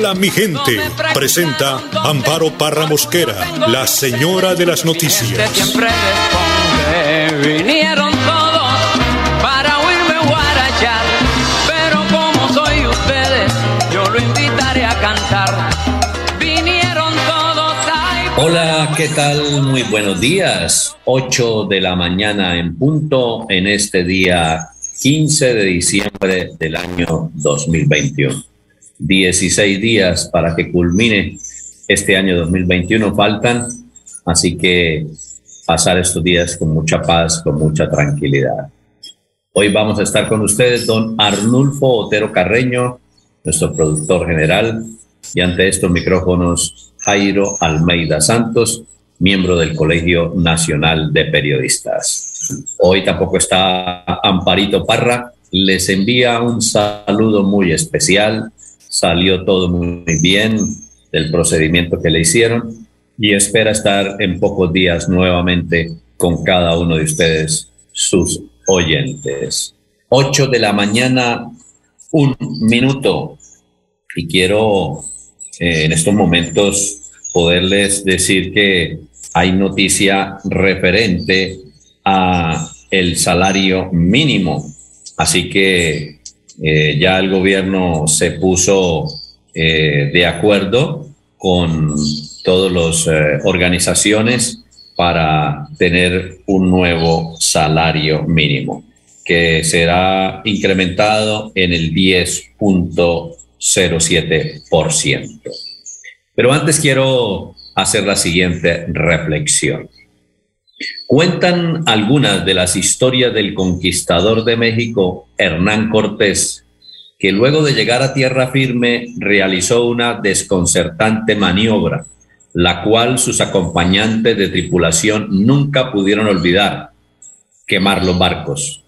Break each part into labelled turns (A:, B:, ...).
A: Hola mi gente, presenta Amparo Parra Mosquera, la señora de las noticias.
B: Vinieron todos para oírme guarachar. Pero como soy ustedes, yo lo invitaré a cantar. Vinieron todos.
C: Hola, ¿qué tal? Muy buenos días. 8 de la mañana en punto en este día 15 de diciembre del año 2021. 16 días para que culmine este año 2021 faltan, así que pasar estos días con mucha paz, con mucha tranquilidad. Hoy vamos a estar con ustedes don Arnulfo Otero Carreño, nuestro productor general, y ante estos micrófonos Jairo Almeida Santos, miembro del Colegio Nacional de Periodistas. Hoy tampoco está Amparito Parra, les envía un saludo muy especial, salió todo muy bien del procedimiento que le hicieron y espera estar en pocos días nuevamente con cada uno de ustedes, sus oyentes. 8 de la mañana, un minuto. Y quiero eh, en estos momentos poderles decir que hay noticia referente a el salario mínimo. Así que eh, ya el gobierno se puso eh, de acuerdo con todas las eh, organizaciones para tener un nuevo salario mínimo que será incrementado en el 10.07%. Pero antes quiero hacer la siguiente reflexión. Cuentan algunas de las historias del conquistador de México, Hernán Cortés, que luego de llegar a tierra firme realizó una desconcertante maniobra, la cual sus acompañantes de tripulación nunca pudieron olvidar, quemar los barcos.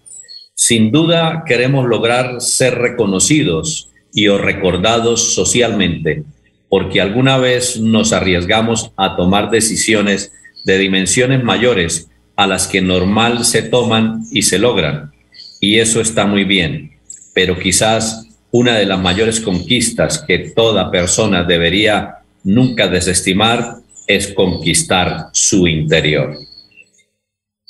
C: Sin duda queremos lograr ser reconocidos y o recordados socialmente, porque alguna vez nos arriesgamos a tomar decisiones de dimensiones mayores a las que normal se toman y se logran. Y eso está muy bien, pero quizás una de las mayores conquistas que toda persona debería nunca desestimar es conquistar su interior.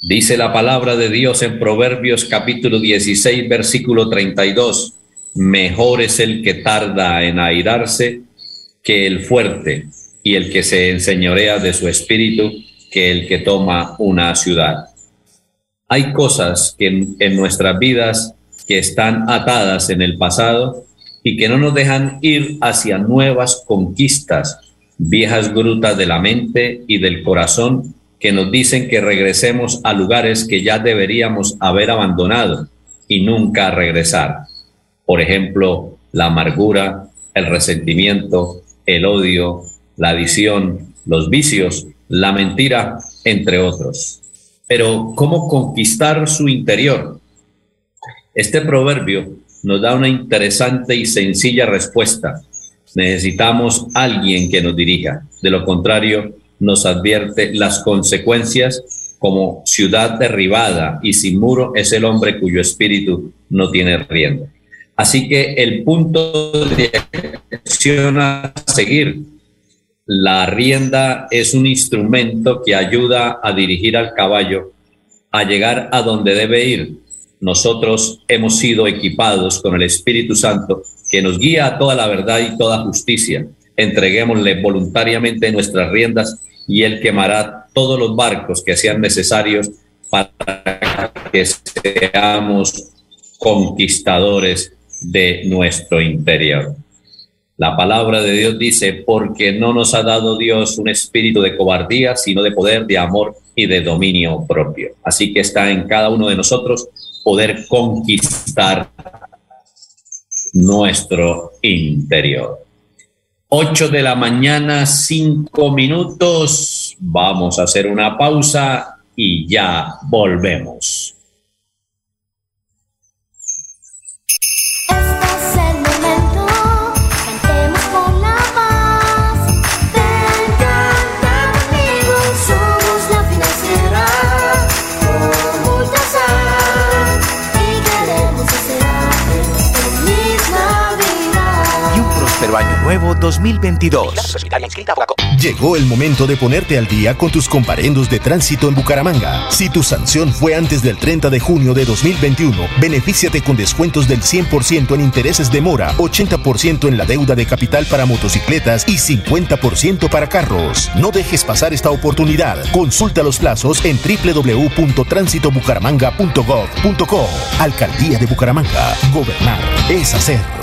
C: Dice la palabra de Dios en Proverbios capítulo 16, versículo 32, mejor es el que tarda en airarse que el fuerte y el que se enseñorea de su espíritu que el que toma una ciudad. Hay cosas que en, nuestras vidas que están atadas en el pasado y que no nos dejan ir hacia nuevas conquistas, viejas grutas de la mente y del corazón que nos dicen que regresemos a lugares que ya deberíamos haber abandonado y nunca regresar. Por ejemplo, la amargura, el resentimiento, el odio, la adicción, los vicios, la mentira, entre otros. Pero, ¿cómo conquistar su interior? Este proverbio nos da una interesante y sencilla respuesta. Necesitamos alguien que nos dirija. De lo contrario, nos advierte las consecuencias como ciudad derribada y sin muro es el hombre cuyo espíritu no tiene rienda. Así que el punto de acción a seguir, la rienda es un instrumento que ayuda a dirigir al caballo a llegar a donde debe ir. Nosotros hemos sido equipados con el Espíritu Santo que nos guía a toda la verdad y toda justicia. Entreguémosle voluntariamente nuestras riendas y Él quemará todos los barcos que sean necesarios para que seamos conquistadores de nuestro interior. La palabra de Dios dice, porque no nos ha dado Dios un espíritu de cobardía, sino de poder, de amor y de dominio propio. Así que está en cada uno de nosotros poder conquistar nuestro interior. 8 de la mañana, 5 minutos. Vamos a hacer una pausa y ya volvemos.
D: Nuevo 2022. Llegó el momento de ponerte al día con tus comparendos de tránsito en Bucaramanga. Si tu sanción fue antes del 30 de junio de 2021, benefíciate con descuentos del 100% en intereses de mora, 80% en la deuda de capital para motocicletas y 50% para carros. No dejes pasar esta oportunidad. Consulta los plazos en www.transitobucaramanga.gov.co. Alcaldía de Bucaramanga. Gobernar es hacer.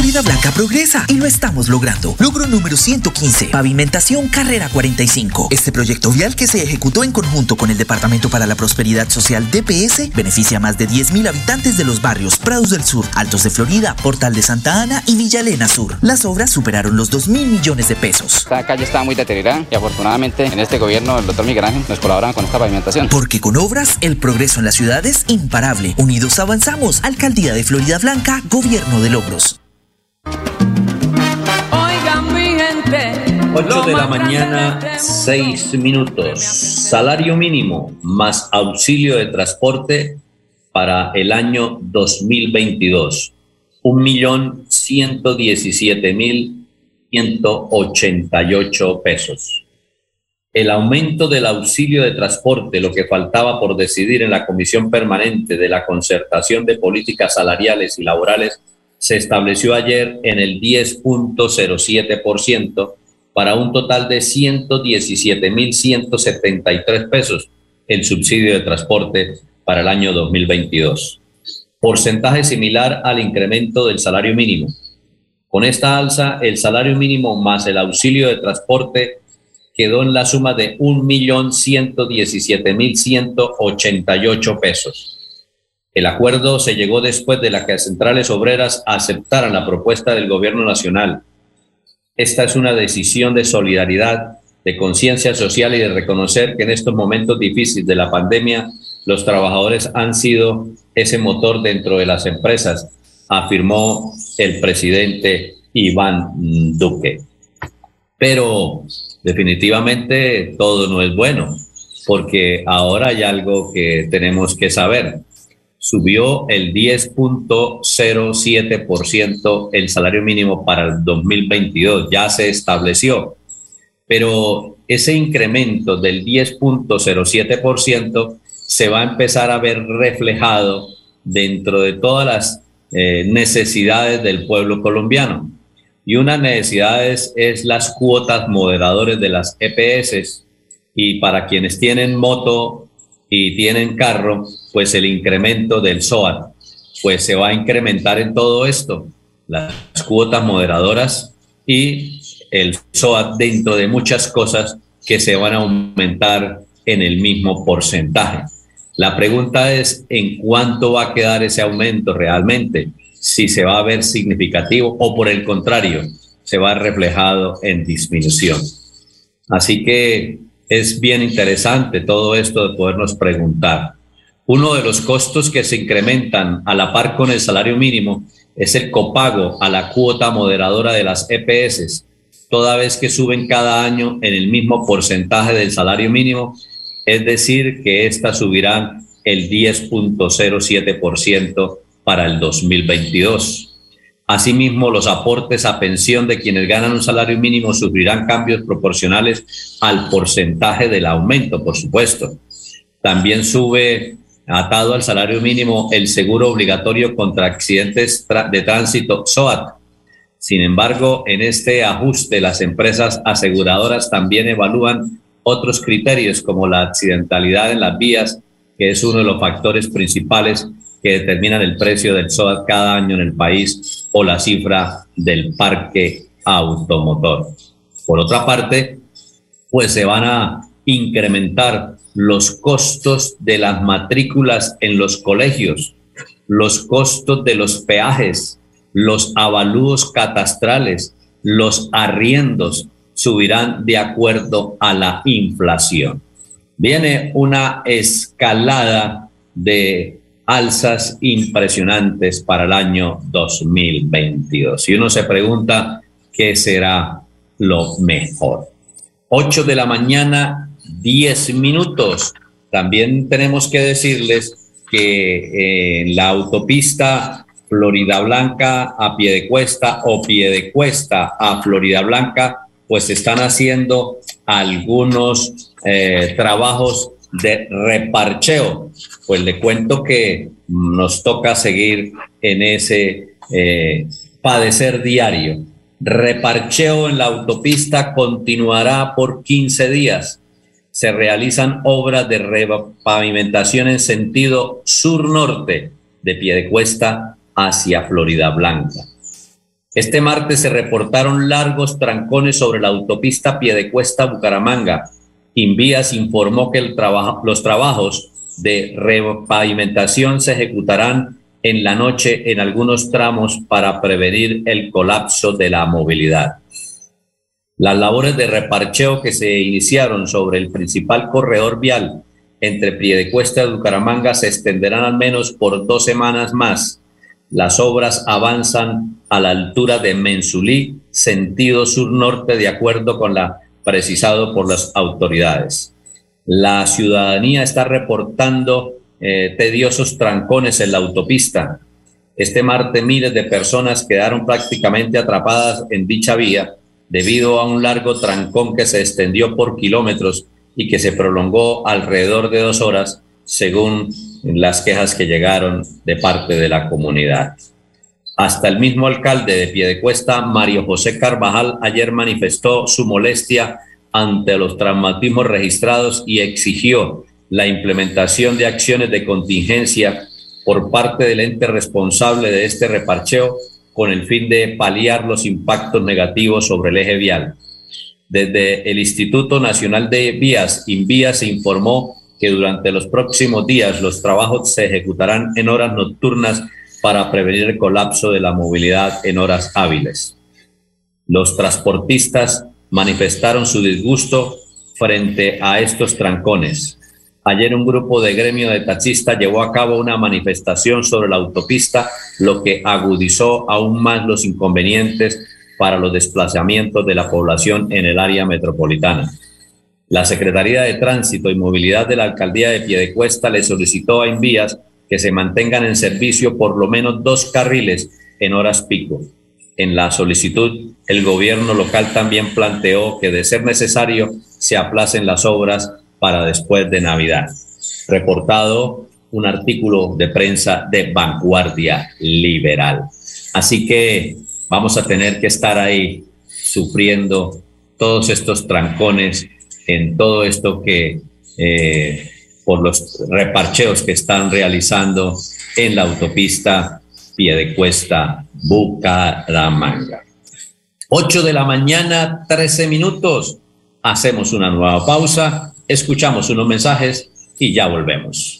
E: Florida Blanca progresa y lo estamos logrando. Logro número 115, pavimentación carrera 45. Este proyecto vial que se ejecutó en conjunto con el Departamento para la Prosperidad Social DPS beneficia a más de 10.000 habitantes de los barrios Prados del Sur, Altos de Florida, Portal de Santa Ana y Villa Elena Sur. Las obras superaron los 2 mil millones de pesos.
F: Esta calle estaba muy deteriorada y afortunadamente en este gobierno el doctor Miguel Ángel nos colaboran con esta pavimentación.
E: Porque con obras el progreso en la ciudad es imparable. Unidos avanzamos. Alcaldía de Florida Blanca, Gobierno de Logros.
C: 8 de la mañana, 6 minutos. Salario mínimo más auxilio de transporte para el año 2022. Un millón ciento diecisiete mil ciento ochenta y ocho pesos. El aumento del auxilio de transporte, lo que faltaba por decidir en la Comisión Permanente de la Concertación de Políticas Salariales y Laborales, se estableció ayer en el 10.07% para un total de 117.173 pesos el subsidio de transporte para el año 2022. Porcentaje similar al incremento del salario mínimo. Con esta alza, el salario mínimo más el auxilio de transporte quedó en la suma de 1.117.188 pesos. El acuerdo se llegó después de la que las centrales obreras aceptaran la propuesta del gobierno nacional esta es una decisión de solidaridad, de conciencia social y de reconocer que en estos momentos difíciles de la pandemia los trabajadores han sido ese motor dentro de las empresas, afirmó el presidente Iván Duque. Pero definitivamente todo no es bueno, porque ahora hay algo que tenemos que saber subió el 10.07% el salario mínimo para el 2022, ya se estableció. Pero ese incremento del 10.07% se va a empezar a ver reflejado dentro de todas las eh, necesidades del pueblo colombiano. Y una necesidad es, es las cuotas moderadores de las EPS y para quienes tienen moto y tienen carro, pues el incremento del SOAT, pues se va a incrementar en todo esto, las cuotas moderadoras y el SOAT dentro de muchas cosas que se van a aumentar en el mismo porcentaje. La pregunta es en cuánto va a quedar ese aumento realmente, si se va a ver significativo o por el contrario, se va reflejado en disminución. Así que es bien interesante todo esto de podernos preguntar. Uno de los costos que se incrementan a la par con el salario mínimo es el copago a la cuota moderadora de las EPS, toda vez que suben cada año en el mismo porcentaje del salario mínimo, es decir, que éstas subirán el 10.07% para el 2022. Asimismo, los aportes a pensión de quienes ganan un salario mínimo sufrirán cambios proporcionales al porcentaje del aumento, por supuesto. También sube atado al salario mínimo el seguro obligatorio contra accidentes de tránsito SOAT. Sin embargo, en este ajuste las empresas aseguradoras también evalúan otros criterios como la accidentalidad en las vías, que es uno de los factores principales que determinan el precio del SOAT cada año en el país o la cifra del parque automotor. Por otra parte, pues se van a incrementar los costos de las matrículas en los colegios, los costos de los peajes, los avalúos catastrales, los arriendos subirán de acuerdo a la inflación. Viene una escalada de alzas impresionantes para el año 2022. Y uno se pregunta qué será lo mejor. 8 de la mañana, 10 minutos. También tenemos que decirles que en la autopista Florida Blanca a pie de cuesta o pie de cuesta a Florida Blanca, pues están haciendo algunos eh, trabajos de reparcheo. Pues le cuento que nos toca seguir en ese eh, padecer diario. Reparcheo en la autopista continuará por 15 días. Se realizan obras de repavimentación en sentido sur-norte de Piedecuesta hacia Florida Blanca. Este martes se reportaron largos trancones sobre la autopista Piedecuesta-Bucaramanga. Invías informó que los trabajos de repavimentación se ejecutarán en la noche en algunos tramos para prevenir el colapso de la movilidad. Las labores de reparcheo que se iniciaron sobre el principal corredor vial entre Piedecuesta y Bucaramanga se extenderán al menos por dos semanas más. Las obras avanzan a la altura de Mensulí, sentido sur-norte, de acuerdo con la precisado por las autoridades. La ciudadanía está reportando eh, tediosos trancones en la autopista. Este martes miles de personas quedaron prácticamente atrapadas en dicha vía debido a un largo trancón que se extendió por kilómetros y que se prolongó alrededor de dos horas, según las quejas que llegaron de parte de la comunidad. Hasta el mismo alcalde de Piedecuesta, Mario José Carvajal, ayer manifestó su molestia ante los traumatismos registrados y exigió la implementación de acciones de contingencia por parte del ente responsable de este reparcheo con el fin de paliar los impactos negativos sobre el eje vial. Desde el Instituto Nacional de Vías, INVIA, se informó que durante los próximos días los trabajos se ejecutarán en horas nocturnas para prevenir el colapso de la movilidad en horas hábiles. Los transportistas manifestaron su disgusto frente a estos trancones. Ayer un grupo de gremio de taxistas llevó a cabo una manifestación sobre la autopista, lo que agudizó aún más los inconvenientes para los desplazamientos de la población en el área metropolitana. La Secretaría de Tránsito y Movilidad de la Alcaldía de Piedecuesta le solicitó a Envías que se mantengan en servicio por lo menos dos carriles en horas pico. En la solicitud, el gobierno local también planteó que de ser necesario se aplacen las obras para después de Navidad. Reportado un artículo de prensa de Vanguardia Liberal. Así que vamos a tener que estar ahí sufriendo todos estos trancones en todo esto que eh, por los reparcheos que están realizando en la autopista Piedecuesta Bucaramanga. 8 de la mañana, 13 minutos. Hacemos una nueva pausa escuchamos unos mensajes y ya volvemos.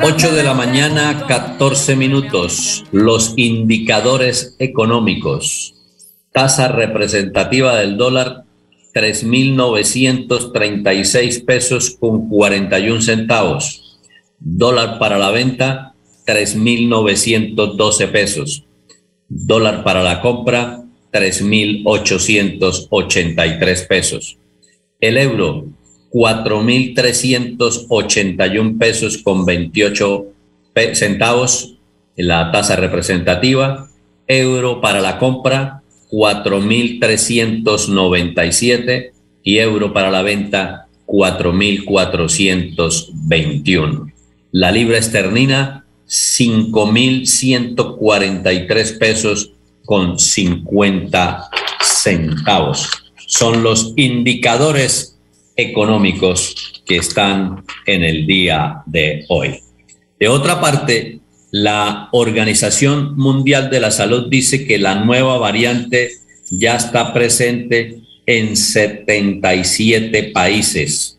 C: 8 de la mañana, 14 minutos. Los indicadores económicos. Tasa representativa del dólar, 3.936 pesos con 41 centavos. Dólar para la venta, 3.912 pesos. Dólar para la compra, 3.883 pesos. El euro, 4.381 pesos con 28 centavos la tasa representativa. Euro para la compra, 4.397 y euro para la venta, 4.421. La libra esterlina, 5.143 pesos con 50 centavos. Son los indicadores económicos que están en el día de hoy. De otra parte, la Organización Mundial de la Salud dice que la nueva variante ya está presente en 77 países.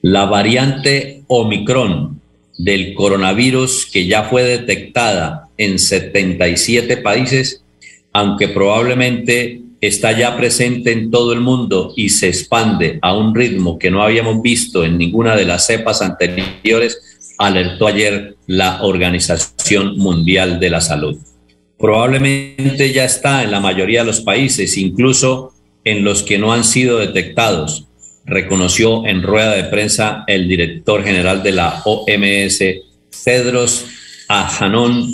C: La variante Omicron del coronavirus que ya fue detectada en 77 países, aunque probablemente está ya presente en todo el mundo y se expande a un ritmo que no habíamos visto en ninguna de las cepas anteriores, alertó ayer la Organización Mundial de la Salud. Probablemente ya está en la mayoría de los países, incluso en los que no han sido detectados, reconoció en rueda de prensa el director general de la OMS, Tedros Adhanom,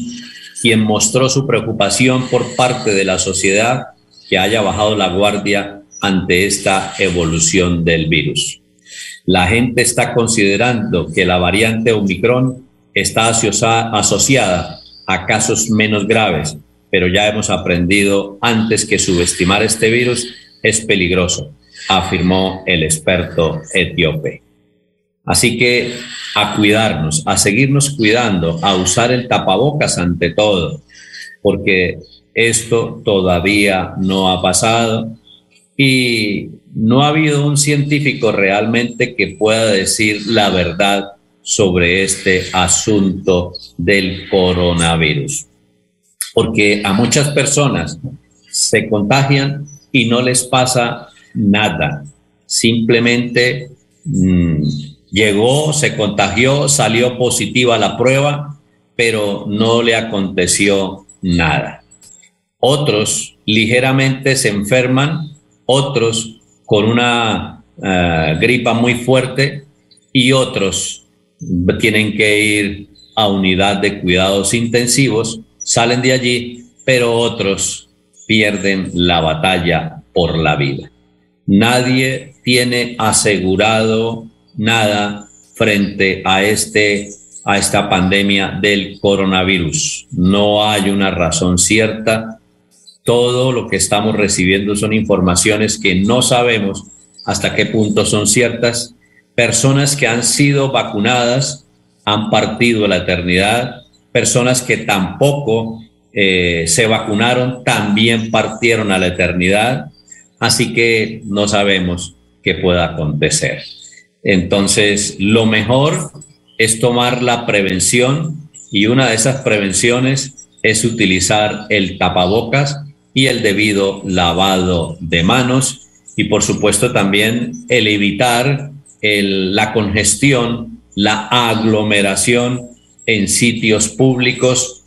C: quien mostró su preocupación por parte de la sociedad que haya bajado la guardia ante esta evolución del virus. La gente está considerando que la variante Omicron está asociada a casos menos graves, pero ya hemos aprendido antes que subestimar este virus es peligroso, afirmó el experto etíope. Así que a cuidarnos, a seguirnos cuidando, a usar el tapabocas ante todo, porque esto todavía no ha pasado y no ha habido un científico realmente que pueda decir la verdad sobre este asunto del coronavirus. Porque a muchas personas se contagian y no les pasa nada. Simplemente mm, llegó, se contagió, salió positiva la prueba, pero no le aconteció nada. Otros ligeramente se enferman, otros con una eh, gripa muy fuerte y otros tienen que ir a unidad de cuidados intensivos, salen de allí, pero otros pierden la batalla por la vida. Nadie tiene asegurado nada frente a este a esta pandemia del coronavirus. No hay una razón cierta. Todo lo que estamos recibiendo son informaciones que no sabemos hasta qué punto son ciertas. Personas que han sido vacunadas han partido la eternidad. Personas que tampoco eh, se vacunaron, también partieron a la eternidad, así que no sabemos qué pueda acontecer. Entonces, lo mejor es tomar la prevención y una de esas prevenciones es utilizar el tapabocas y el debido lavado de manos y por supuesto también el evitar la congestión, la aglomeración en sitios públicos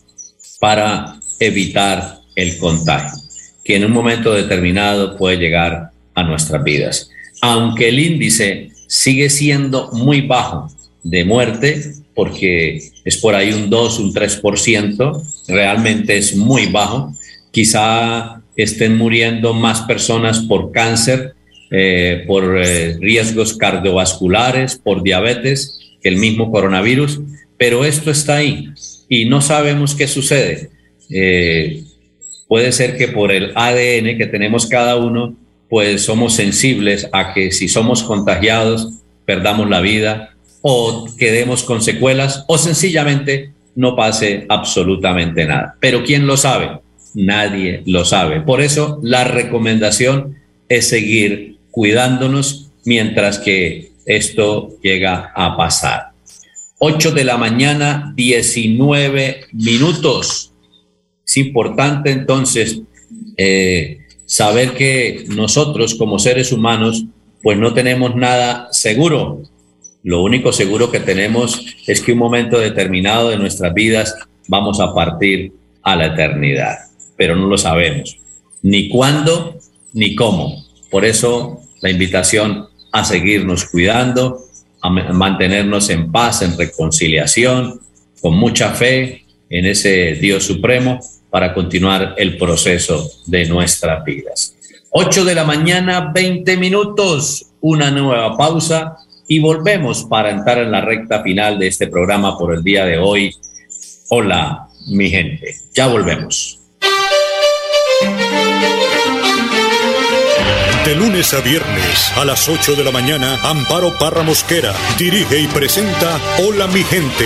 C: para evitar el contagio, que en un momento determinado puede llegar a nuestras vidas. Aunque el índice sigue siendo muy bajo de muerte, porque es por ahí un 2, un 3%, realmente es muy bajo. Quizá estén muriendo más personas por cáncer, eh, por eh, riesgos cardiovasculares, por diabetes, el mismo coronavirus, pero esto está ahí y no sabemos qué sucede. Eh, puede ser que por el ADN que tenemos cada uno, pues somos sensibles a que si somos contagiados, perdamos la vida o quedemos con secuelas o sencillamente no pase absolutamente nada. Pero ¿quién lo sabe? Nadie lo sabe. Por eso la recomendación es seguir cuidándonos mientras que esto llega a pasar. 8 de la mañana, 19 minutos. Es importante entonces eh, saber que nosotros como seres humanos pues no tenemos nada seguro. Lo único seguro que tenemos es que un momento determinado de nuestras vidas vamos a partir a la eternidad, pero no lo sabemos, ni cuándo ni cómo. Por eso la invitación a seguirnos cuidando, a mantenernos en paz, en reconciliación, con mucha fe en ese Dios supremo para continuar el proceso de nuestras vidas. 8 de la mañana, 20 minutos, una nueva pausa y volvemos para entrar en la recta final de este programa por el día de hoy. Hola, mi gente, ya volvemos.
A: De lunes a viernes a las 8 de la mañana, Amparo Parra Mosquera dirige y presenta Hola mi gente.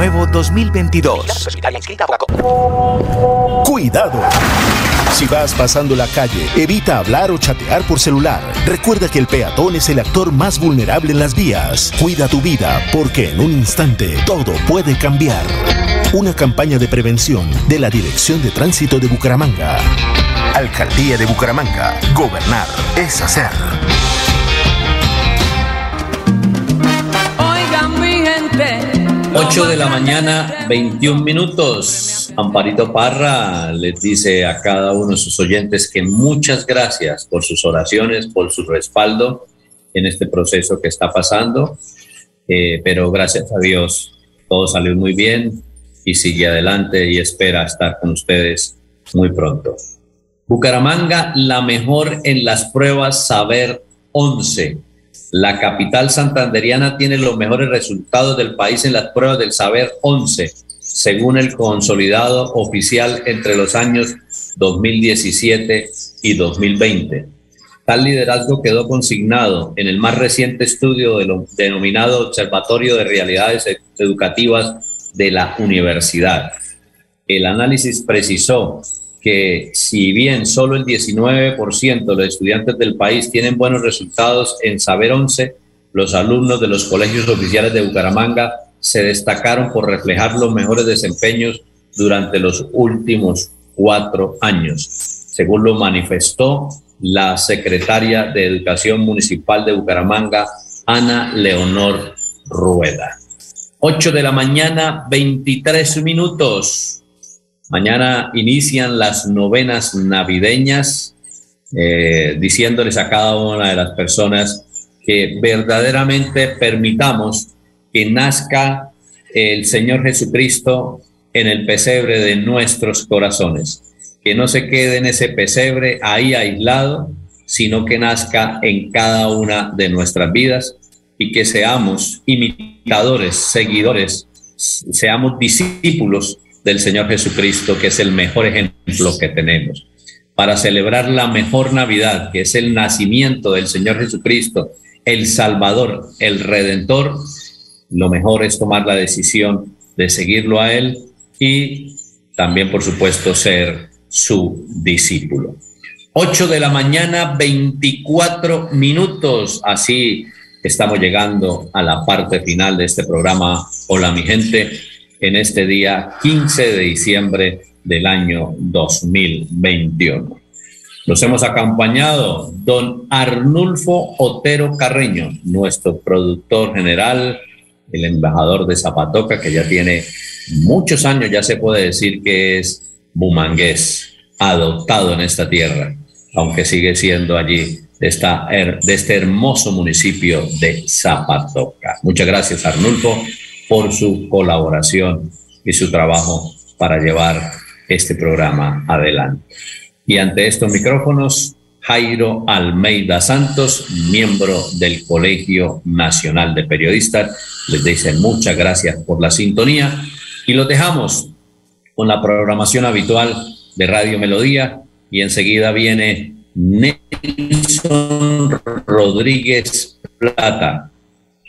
D: Nuevo 2022. Cuidado. Si vas pasando la calle, evita hablar o chatear por celular. Recuerda que el peatón es el actor más vulnerable en las vías. Cuida tu vida, porque en un instante todo puede cambiar. Una campaña de prevención de la Dirección de Tránsito de Bucaramanga. Alcaldía de Bucaramanga. Gobernar es hacer.
C: 8 de la mañana, 21 minutos. Amparito Parra les dice a cada uno de sus oyentes que muchas gracias por sus oraciones, por su respaldo en este proceso que está pasando. Eh, pero gracias a Dios, todo salió muy bien y sigue adelante y espera estar con ustedes muy pronto. Bucaramanga, la mejor en las pruebas Saber 11 la capital santanderiana tiene los mejores resultados del país en las pruebas del saber 11, según el consolidado oficial entre los años 2017 y 2020. Tal liderazgo quedó consignado en el más reciente estudio de denominado Observatorio de Realidades Educativas de la Universidad. El análisis precisó que si bien solo el 19% de los estudiantes del país tienen buenos resultados en Saber 11, los alumnos de los colegios oficiales de Bucaramanga se destacaron por reflejar los mejores desempeños durante los últimos cuatro años, según lo manifestó la secretaria de Educación Municipal de Bucaramanga, Ana Leonor Rueda. 8 de la mañana, 23 minutos. Mañana inician las novenas navideñas, eh, diciéndoles a cada una de las personas que verdaderamente permitamos que nazca el Señor Jesucristo en el pesebre de nuestros corazones, que no se quede en ese pesebre ahí aislado, sino que nazca en cada una de nuestras vidas y que seamos imitadores, seguidores, seamos discípulos del Señor Jesucristo, que es el mejor ejemplo que tenemos. Para celebrar la mejor Navidad, que es el nacimiento del Señor Jesucristo, el Salvador, el Redentor, lo mejor es tomar la decisión de seguirlo a Él y también, por supuesto, ser su discípulo. 8 de la mañana, 24 minutos. Así estamos llegando a la parte final de este programa. Hola mi gente en este día 15 de diciembre del año 2021. Nos hemos acompañado don Arnulfo Otero Carreño, nuestro productor general, el embajador de Zapatoca, que ya tiene muchos años, ya se puede decir que es bumangués, adoptado en esta tierra, aunque sigue siendo allí de, esta, de este hermoso municipio de Zapatoca. Muchas gracias, Arnulfo por su colaboración y su trabajo para llevar este programa adelante. Y ante estos micrófonos, Jairo Almeida Santos, miembro del Colegio Nacional de Periodistas, les dice muchas gracias por la sintonía y los dejamos con la programación habitual de Radio Melodía y enseguida viene Nelson Rodríguez Plata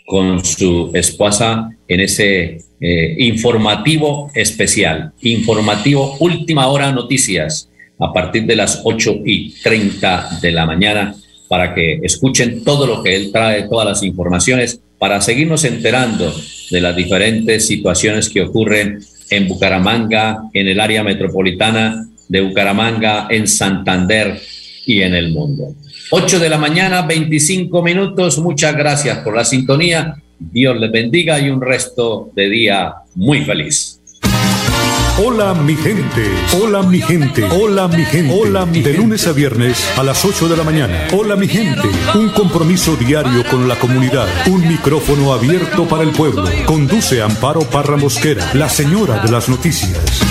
C: con su esposa en ese eh, informativo especial, informativo última hora noticias a partir de las 8 y 30 de la mañana para que escuchen todo lo que él trae, todas las informaciones, para seguirnos enterando de las diferentes situaciones que ocurren en Bucaramanga, en el área metropolitana de Bucaramanga, en Santander y en el mundo. 8 de la mañana, 25 minutos. Muchas gracias por la sintonía. Dios les bendiga y un resto de día muy feliz.
A: Hola mi gente, hola mi gente, hola mi gente. Hola mi De lunes a viernes a las 8 de la mañana. Hola mi gente, un compromiso diario con la comunidad, un micrófono abierto para el pueblo. Conduce Amparo Parra Mosquera, la señora de las noticias.